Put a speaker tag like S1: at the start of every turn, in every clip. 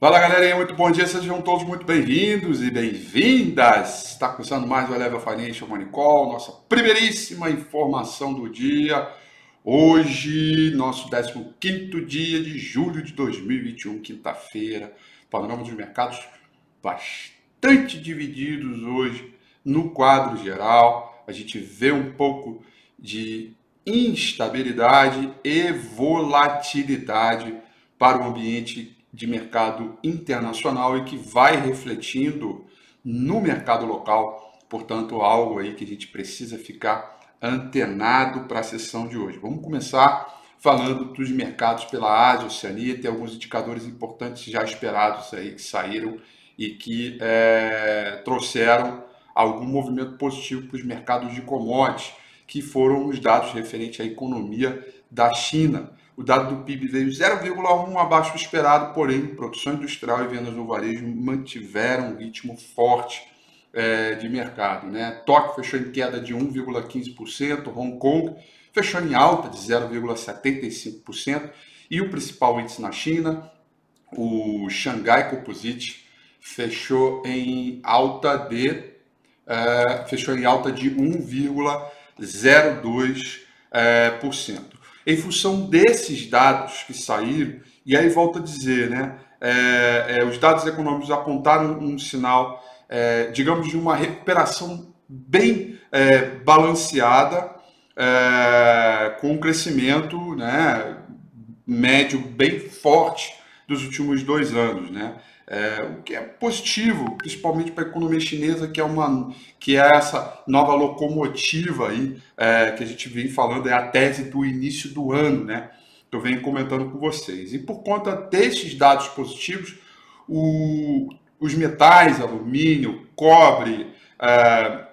S1: Fala galerinha, muito bom dia, sejam todos muito bem-vindos e bem-vindas. Está começando mais o Eleva Financial Money nossa primeiríssima informação do dia. Hoje, nosso 15 dia de julho de 2021, quinta-feira. Panorama dos mercados bastante divididos hoje no quadro geral. A gente vê um pouco de instabilidade e volatilidade para o ambiente de mercado internacional e que vai refletindo no mercado local. Portanto, algo aí que a gente precisa ficar antenado para a sessão de hoje. Vamos começar falando dos mercados pela Ásia, Oceania, tem alguns indicadores importantes já esperados aí que saíram e que é, trouxeram algum movimento positivo para os mercados de commodities, que foram os dados referentes à economia da China. O dado do PIB veio 0,1 abaixo do esperado, porém, produção industrial e vendas no varejo mantiveram um ritmo forte é, de mercado. Né? Tóquio fechou em queda de 1,15%, Hong Kong fechou em alta de 0,75%, e o principal índice na China, o Shanghai Composite, fechou em alta de é, fechou em alta de 1,02%. É, por cento. Em função desses dados que saíram, e aí volto a dizer, né, é, é, os dados econômicos apontaram um sinal, é, digamos, de uma recuperação bem é, balanceada, é, com um crescimento né, médio bem forte dos últimos dois anos. Né? É, o que é positivo, principalmente para a economia chinesa, que é uma que é essa nova locomotiva aí é, que a gente vem falando, é a tese do início do ano, né? Eu venho comentando com vocês. E por conta desses dados positivos, o, os metais, alumínio, cobre, é,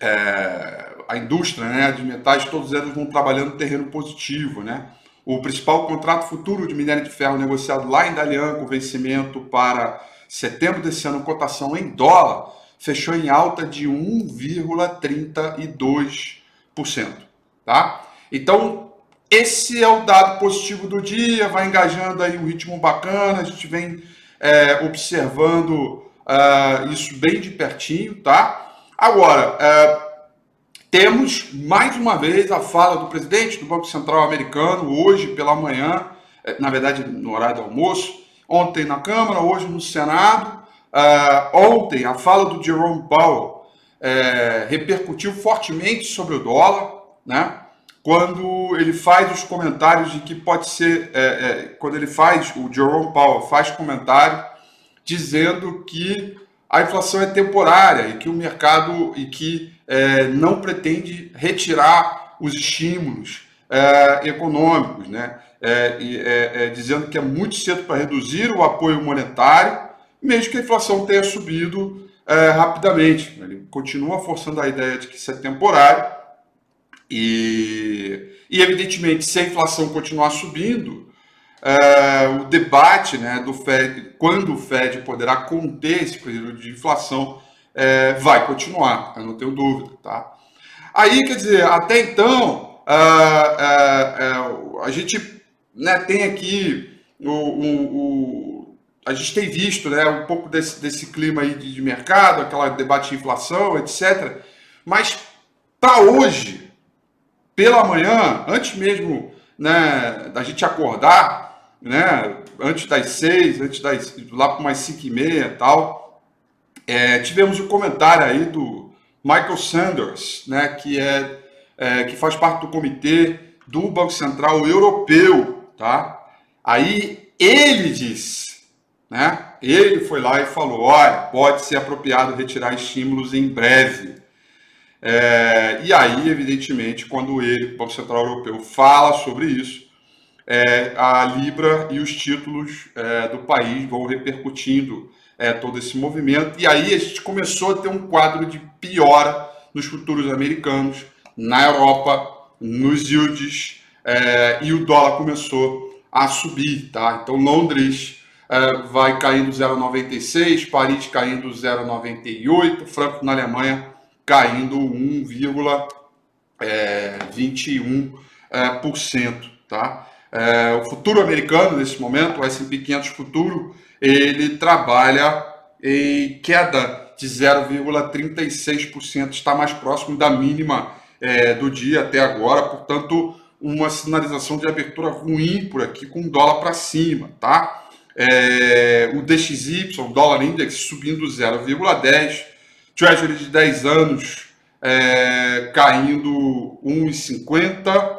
S1: é a indústria né, de metais, todos eles vão trabalhando no terreno positivo, né? O principal contrato futuro de minério de ferro negociado lá em Dalian, com vencimento para setembro desse ano, cotação em dólar, fechou em alta de 1,32%. Tá? Então, esse é o dado positivo do dia, vai engajando aí um ritmo bacana, a gente vem é, observando uh, isso bem de pertinho, tá? Agora, uh, temos mais uma vez a fala do presidente do Banco Central americano, hoje pela manhã, eh, na verdade no horário do almoço, ontem na Câmara, hoje no Senado. Uh, ontem a fala do Jerome Powell uh, repercutiu fortemente sobre o dólar, né? quando ele faz os comentários de que pode ser, é, quando ele faz, o Jerome Powell faz comentário dizendo que a inflação é temporária e que o mercado e que é, não pretende retirar os estímulos é, econômicos, né? É, é, é, dizendo que é muito cedo para reduzir o apoio monetário, mesmo que a inflação tenha subido é, rapidamente. Ele continua forçando a ideia de que isso é temporário e, e evidentemente, se a inflação continuar subindo, o debate né, do Fed, quando o Fed poderá conter esse período de inflação, é, vai continuar, eu não tenho dúvida. Tá? Aí, quer dizer, até então, a gente né, tem aqui o, o, o, a gente tem visto né, um pouco desse, desse clima aí de, de mercado, aquela debate de inflação, etc. Mas para hoje, pela manhã, antes mesmo né, da gente acordar, né, antes das seis, antes das lá para umas cinco e meia e tal, é, tivemos o um comentário aí do Michael Sanders, né, que, é, é, que faz parte do comitê do Banco Central Europeu, tá? Aí ele diz, né? Ele foi lá e falou, olha, pode ser apropriado retirar estímulos em breve. É, e aí, evidentemente, quando ele, o Banco Central Europeu, fala sobre isso, é, a Libra e os títulos é, do país vão repercutindo é, todo esse movimento. E aí a gente começou a ter um quadro de piora nos futuros americanos, na Europa, nos yields, é, e o dólar começou a subir. Tá? Então Londres é, vai caindo 0,96, Paris caindo 0,98, Frankfurt na Alemanha caindo 1,21%. É, tá? O futuro americano, nesse momento, o S&P 500 futuro, ele trabalha em queda de 0,36%, está mais próximo da mínima é, do dia até agora, portanto, uma sinalização de abertura ruim por aqui, com dólar para cima, tá? É, o DXY, o dólar index, subindo 0,10%, Treasury de 10 anos é, caindo 1,50%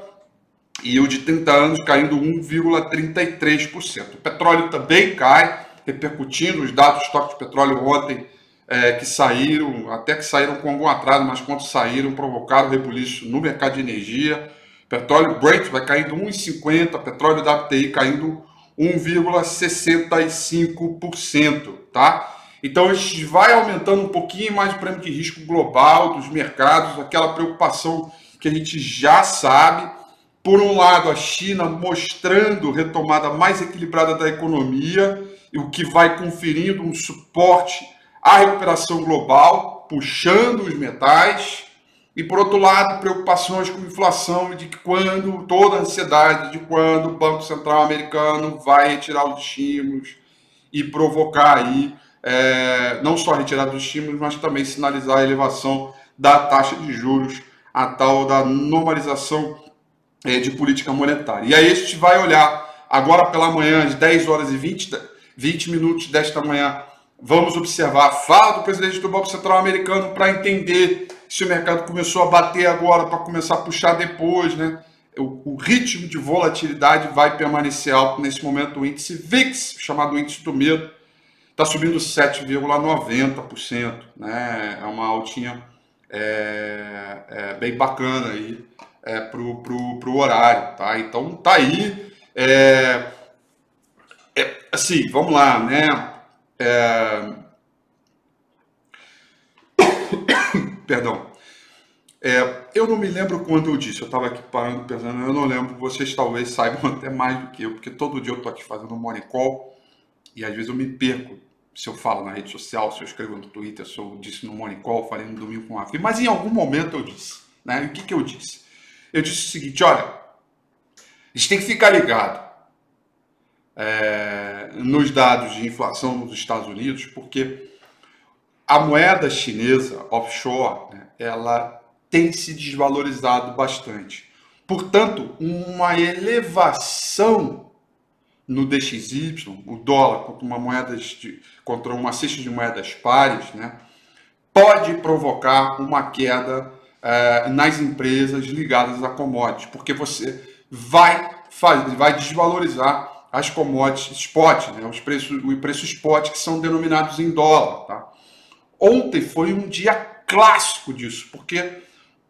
S1: e o de 30 anos caindo 1,33%. O petróleo também cai, repercutindo os dados do estoque de petróleo ontem é, que saíram, até que saíram com algum atraso, mas quando saíram, provocaram rebuliço no mercado de energia. Petróleo Brent vai caindo 1,50%, petróleo WTI caindo 1,65%, tá? Então, a gente vai aumentando um pouquinho mais o prêmio de risco global dos mercados, aquela preocupação que a gente já sabe. Por um lado, a China mostrando retomada mais equilibrada da economia, o que vai conferindo um suporte à recuperação global, puxando os metais. E por outro lado, preocupações com inflação e de que quando, toda a ansiedade de quando o Banco Central americano vai retirar os estímulos e provocar aí é, não só a retirada dos estímulos, mas também sinalizar a elevação da taxa de juros, a tal da normalização é, de política monetária. E aí a gente vai olhar agora pela manhã, às 10 horas e 20, 20 minutos desta manhã, vamos observar a fala do presidente do Banco Central americano para entender se o mercado começou a bater agora para começar a puxar depois, né? O, o, ritmo de volatilidade vai permanecer alto nesse momento. O índice VIX, chamado índice do medo, está subindo 7,90%, né? É uma altinha é, é, bem bacana aí é, para o horário, tá? Então tá aí. É, é, assim, vamos lá, né? É, Perdão. É, eu não me lembro quando eu disse, eu estava aqui parando pensando, eu não lembro, vocês talvez saibam até mais do que eu, porque todo dia eu estou aqui fazendo um morning call e às vezes eu me perco se eu falo na rede social, se eu escrevo no Twitter, se eu disse no morning call, falei no domingo com a FI, mas em algum momento eu disse. Né? E o que, que eu disse? Eu disse o seguinte, olha, a gente tem que ficar ligado é, nos dados de inflação nos Estados Unidos, porque a moeda chinesa offshore, né, ela tem se desvalorizado bastante. Portanto, uma elevação no DXY, o dólar contra uma moeda de, contra uma cesta de moedas pares, né, pode provocar uma queda eh, nas empresas ligadas a commodities, porque você vai fazer, vai desvalorizar as commodities spot, né, os preços, o preço spot que são denominados em dólar, tá? Ontem foi um dia clássico disso, porque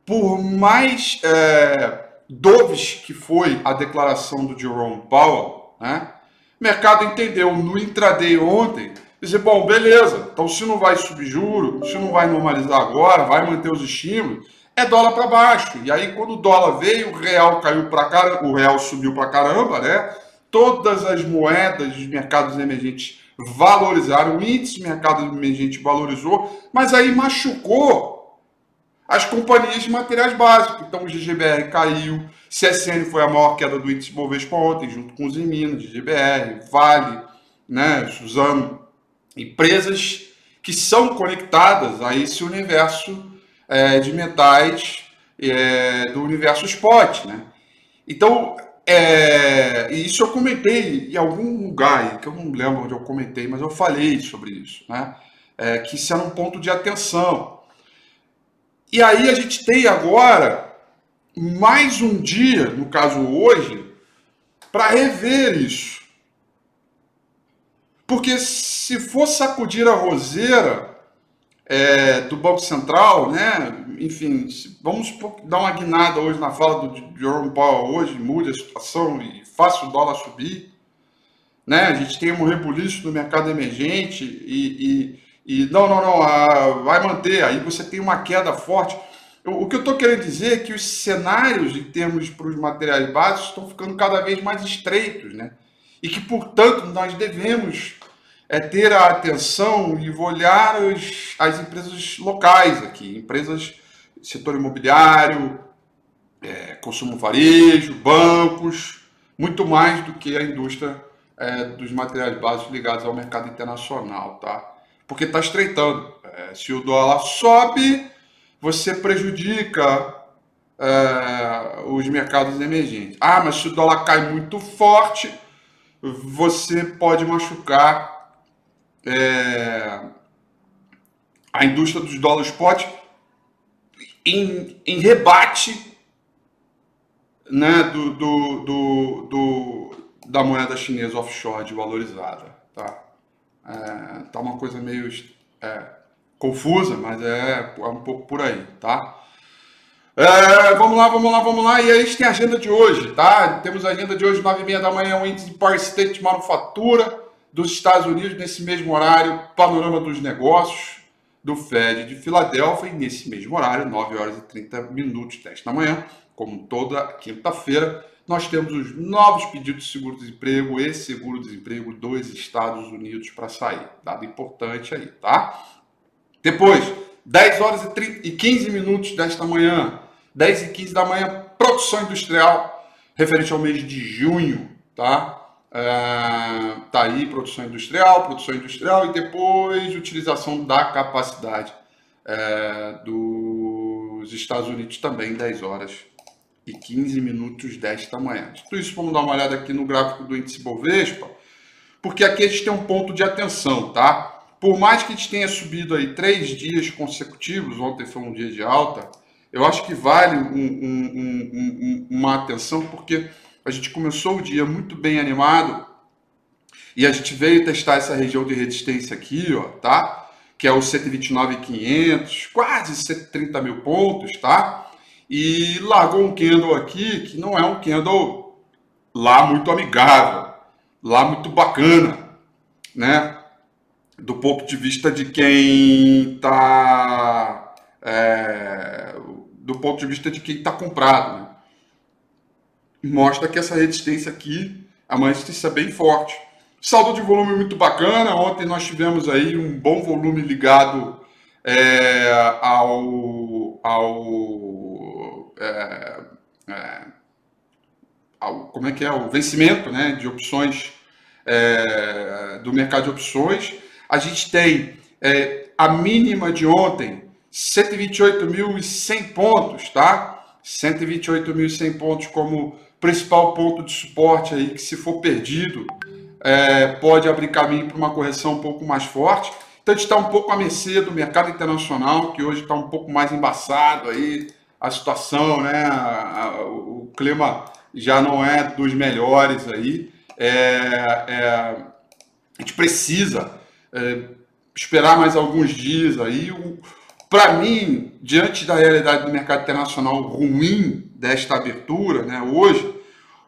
S1: por mais é, doves que foi a declaração do Jerome Powell, né, o mercado entendeu no intraday ontem, dizer, bom, beleza, então se não vai subir juro, se não vai normalizar agora, vai manter os estímulos, é dólar para baixo. E aí quando o dólar veio, o real caiu para caramba, o real subiu para caramba, né? Todas as moedas dos mercados emergentes valorizaram, o índice mercado emergente valorizou, mas aí machucou as companhias de materiais básicos. Então o GGBR caiu, CSN foi a maior queda do índice Bovespa ontem, junto com os Minas, GGBR, Vale, né, Suzano, empresas que são conectadas a esse universo é, de metais é, do universo spot, né? Então, é, e isso eu comentei em algum lugar, que eu não lembro onde eu comentei, mas eu falei sobre isso, né? É, que isso era um ponto de atenção. E aí a gente tem agora mais um dia, no caso hoje, para rever isso. Porque se for sacudir a roseira, é, do Banco Central, né? Enfim, vamos dar uma guinada hoje na fala do Jerome Powell hoje, mude a situação e faça o dólar subir. Né? A gente tem um rebuliço no mercado emergente e, e, e não, não, não, a, vai manter. Aí você tem uma queda forte. O, que eu estou querendo dizer é que os cenários em termos para os materiais básicos estão ficando cada vez mais estreitos, né? E que, portanto, nós devemos é ter a atenção e olhar as, as empresas locais aqui, empresas setor imobiliário, é, consumo varejo, bancos, muito mais do que a indústria é, dos materiais básicos ligados ao mercado internacional, tá? Porque está estreitando. É, se o dólar sobe, você prejudica é, os mercados emergentes. Ah, mas se o dólar cai muito forte, você pode machucar é, a indústria dos dólares spot em, em rebate né, do, do, do, do, da moeda chinesa offshore desvalorizada. Tá? É, tá uma coisa meio é, confusa, mas é, é um pouco por aí, tá? É, vamos lá, vamos lá, vamos lá. E aí a gente tem a agenda de hoje, tá? Temos a agenda de hoje, 9h30 da manhã, o índice de Power State de manufatura dos Estados Unidos, nesse mesmo horário, panorama dos negócios do Fed de Filadélfia, e nesse mesmo horário, 9 horas e 30 minutos, 10 da manhã, como toda quinta-feira, nós temos os novos pedidos de seguro-desemprego e seguro-desemprego dos Estados Unidos para sair. Dado importante aí, tá? Depois, 10 horas e, 30, e 15 minutos desta manhã, 10 e 15 da manhã, produção industrial, referente ao mês de junho, tá? É, tá aí produção industrial, produção industrial e depois utilização da capacidade é, dos Estados Unidos também, 10 horas e 15 minutos desta manhã. Tudo isso vamos dar uma olhada aqui no gráfico do índice Bovespa, porque aqui a gente tem um ponto de atenção, tá? Por mais que a gente tenha subido aí três dias consecutivos, ontem foi um dia de alta, eu acho que vale um, um, um, uma atenção, porque a gente começou o dia muito bem animado e a gente veio testar essa região de resistência aqui, ó, tá? Que é o 129,500, quase 130 mil pontos, tá? e largou um candle aqui que não é um candle lá muito amigável, lá muito bacana, né? Do ponto de vista de quem está é, do ponto de vista de quem está comprado, né? Mostra que essa resistência aqui é uma resistência bem forte. Saldo de volume muito bacana. Ontem nós tivemos aí um bom volume ligado é, ao, ao, é, é, ao, como é que é, o vencimento né, de opções é, do mercado de opções. A gente tem é, a mínima de ontem, 128.100 pontos, tá? 128.100 pontos como principal ponto de suporte aí que se for perdido é, pode abrir caminho para uma correção um pouco mais forte. Então a gente está um pouco à mercê do mercado internacional, que hoje está um pouco mais embaçado aí, a situação, né? A, a, o clima já não é dos melhores aí. É, é, a gente precisa é, esperar mais alguns dias aí. Para mim, diante da realidade do mercado internacional ruim desta abertura, né, hoje,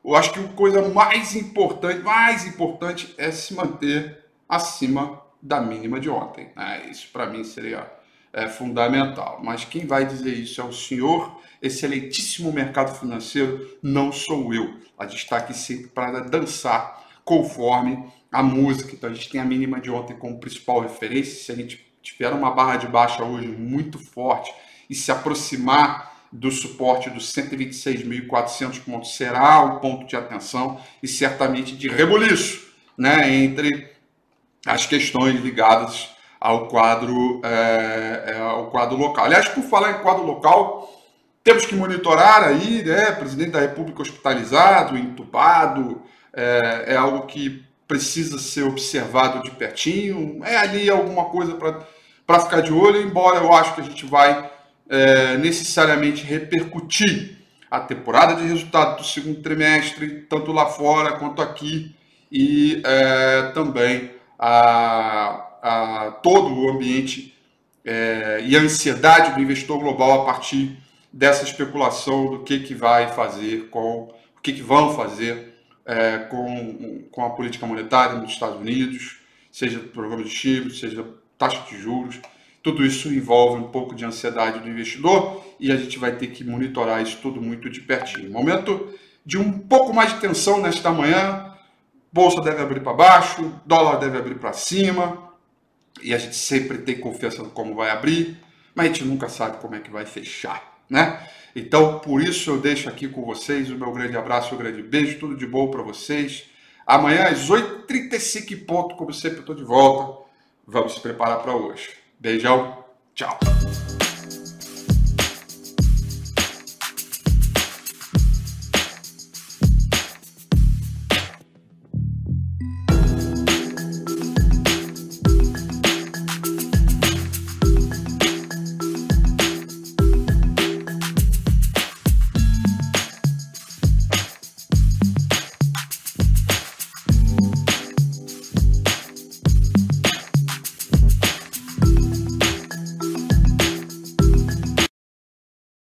S1: eu acho que a coisa mais importante, mais importante é se manter acima da mínima de ontem. Né? Isso para mim seria é, fundamental. Mas quem vai dizer isso é o senhor, excelentíssimo mercado financeiro, não sou eu. A gente está aqui sempre para dançar conforme a música. Então a gente tem a mínima de ontem como principal referência. Se a gente tiver uma barra de baixa hoje muito forte e se aproximar do suporte dos 126.400 pontos será um ponto de atenção e certamente de rebuliço né, entre as questões ligadas ao quadro, é, é, ao quadro local. Aliás, por falar em quadro local, temos que monitorar aí, né? Presidente da República hospitalizado, entubado, é, é algo que precisa ser observado de pertinho. É ali alguma coisa para ficar de olho, embora eu acho que a gente vai é, necessariamente repercutir a temporada de resultado do segundo trimestre, tanto lá fora quanto aqui, e é, também a, a todo o ambiente é, e a ansiedade do investidor global a partir dessa especulação do que, que vai fazer com o que, que vão fazer é, com, com a política monetária nos Estados Unidos, seja programa de estímulo, seja taxa de juros. Tudo isso envolve um pouco de ansiedade do investidor e a gente vai ter que monitorar isso tudo muito de pertinho. Momento de um pouco mais de tensão nesta manhã, bolsa deve abrir para baixo, dólar deve abrir para cima, e a gente sempre tem confiança no como vai abrir, mas a gente nunca sabe como é que vai fechar. Né? Então, por isso eu deixo aqui com vocês o meu grande abraço, o um grande beijo, tudo de bom para vocês. Amanhã às 8h35 ponto, como sempre, eu estou de volta. Vamos se preparar para hoje. Beijão, tchau.